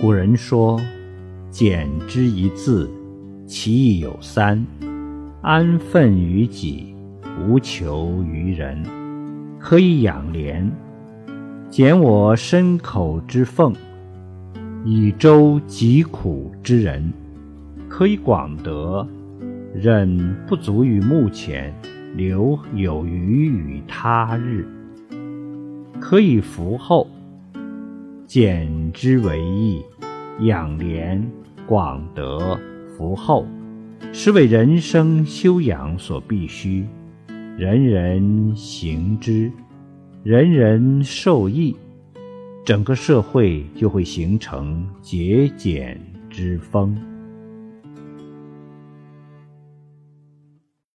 古人说：“简之一字，其意有三：安分于己，无求于人。可以养廉，减我身口之俸，以周疾苦之人；可以广德，忍不足于目前，留有余于他日；可以服后。”俭之为义，养廉、广德、福厚，是为人生修养所必须。人人行之，人人受益，整个社会就会形成节俭之风。